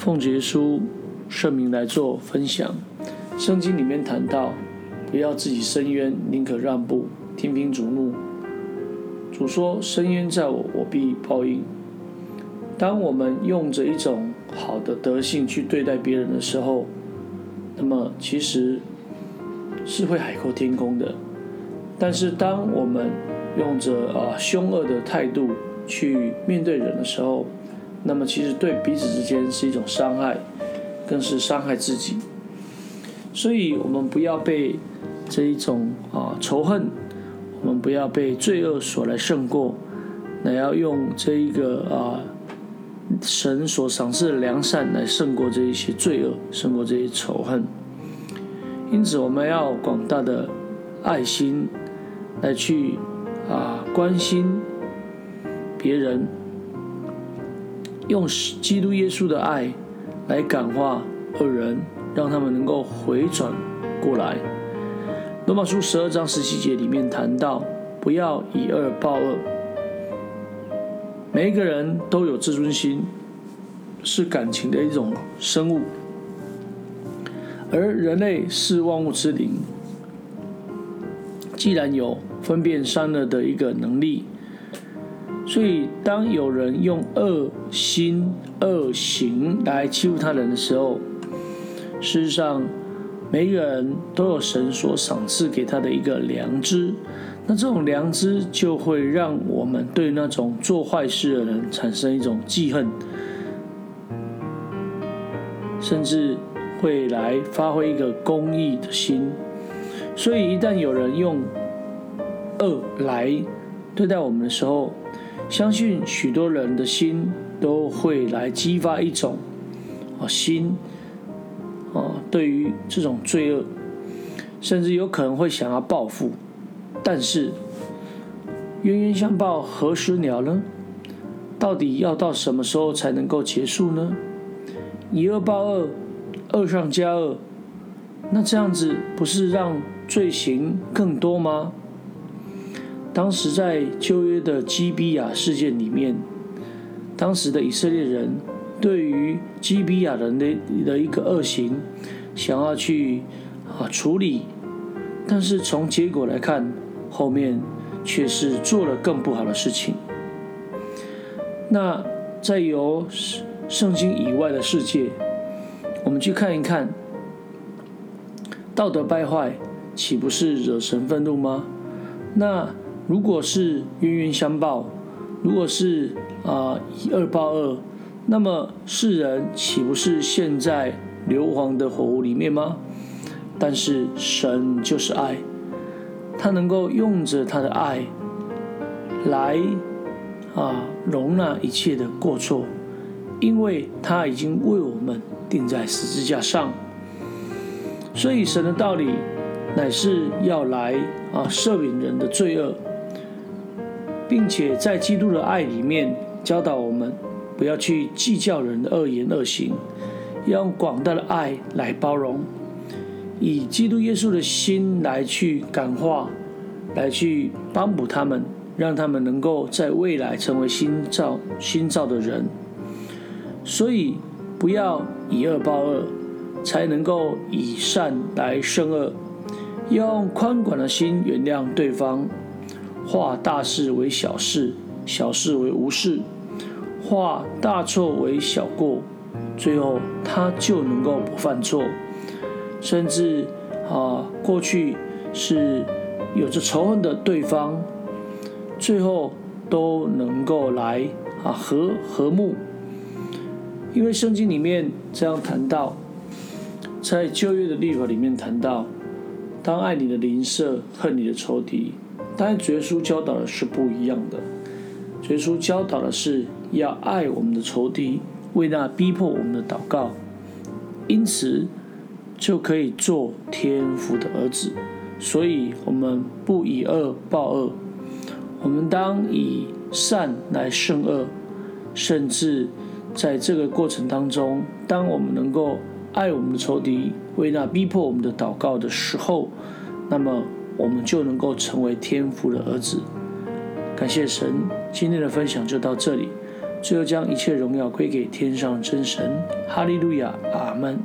奉耶稣圣名来做分享。圣经里面谈到，不要自己伸冤，宁可让步，听凭主怒。主说：“伸冤在我，我必报应。”当我们用着一种好的德性去对待别人的时候，那么其实是会海阔天空的。但是当我们用着啊凶恶的态度去面对人的时候，那么其实对彼此之间是一种伤害，更是伤害自己。所以，我们不要被这一种啊仇恨，我们不要被罪恶所来胜过，乃要用这一个啊神所赏赐的良善来胜过这一些罪恶，胜过这些仇恨。因此，我们要广大的爱心来去啊关心别人，用基督耶稣的爱来感化恶人。让他们能够回转过来。罗马书十二章十七节里面谈到，不要以恶报恶。每一个人都有自尊心，是感情的一种生物，而人类是万物之灵。既然有分辨善恶的一个能力，所以当有人用恶心、恶行来欺负他人的时候，事实上，每个人都有神所赏赐给他的一个良知，那这种良知就会让我们对那种做坏事的人产生一种记恨，甚至会来发挥一个公义的心。所以，一旦有人用恶来对待我们的时候，相信许多人的心都会来激发一种啊心。啊，对于这种罪恶，甚至有可能会想要报复，但是冤冤相报何时了呢？到底要到什么时候才能够结束呢？以恶报恶，恶上加恶，那这样子不是让罪行更多吗？当时在旧约的基比亚事件里面，当时的以色列人。对于基比亚人的的一个恶行，想要去啊处理，但是从结果来看，后面却是做了更不好的事情。那在由圣经以外的世界，我们去看一看，道德败坏岂不是惹神愤怒吗？那如果是冤冤相报，如果是啊以恶报恶。那么世人岂不是陷在硫磺的火炉里面吗？但是神就是爱，他能够用着他的爱来啊容纳一切的过错，因为他已经为我们钉在十字架上。所以神的道理乃是要来啊赦免人的罪恶，并且在基督的爱里面教导我们。不要去计较人的恶言恶行，要用广大的爱来包容，以基督耶稣的心来去感化，来去帮补他们，让他们能够在未来成为新造新造的人。所以，不要以恶报恶，才能够以善来胜恶。用宽广的心原谅对方，化大事为小事，小事为无事。化大错为小过，最后他就能够不犯错，甚至啊，过去是有着仇恨的对方，最后都能够来啊和和睦。因为圣经里面这样谈到，在旧约的律法里面谈到，当爱你的邻舍，恨你的仇敌，但主耶稣教导的是不一样的。主耶稣教导的是。要爱我们的仇敌，为那逼迫我们的祷告，因此就可以做天父的儿子。所以，我们不以恶报恶，我们当以善来胜恶。甚至在这个过程当中，当我们能够爱我们的仇敌，为那逼迫我们的祷告的时候，那么我们就能够成为天父的儿子。感谢神，今天的分享就到这里。最后将一切荣耀归给天上真神。哈利路亚，阿门。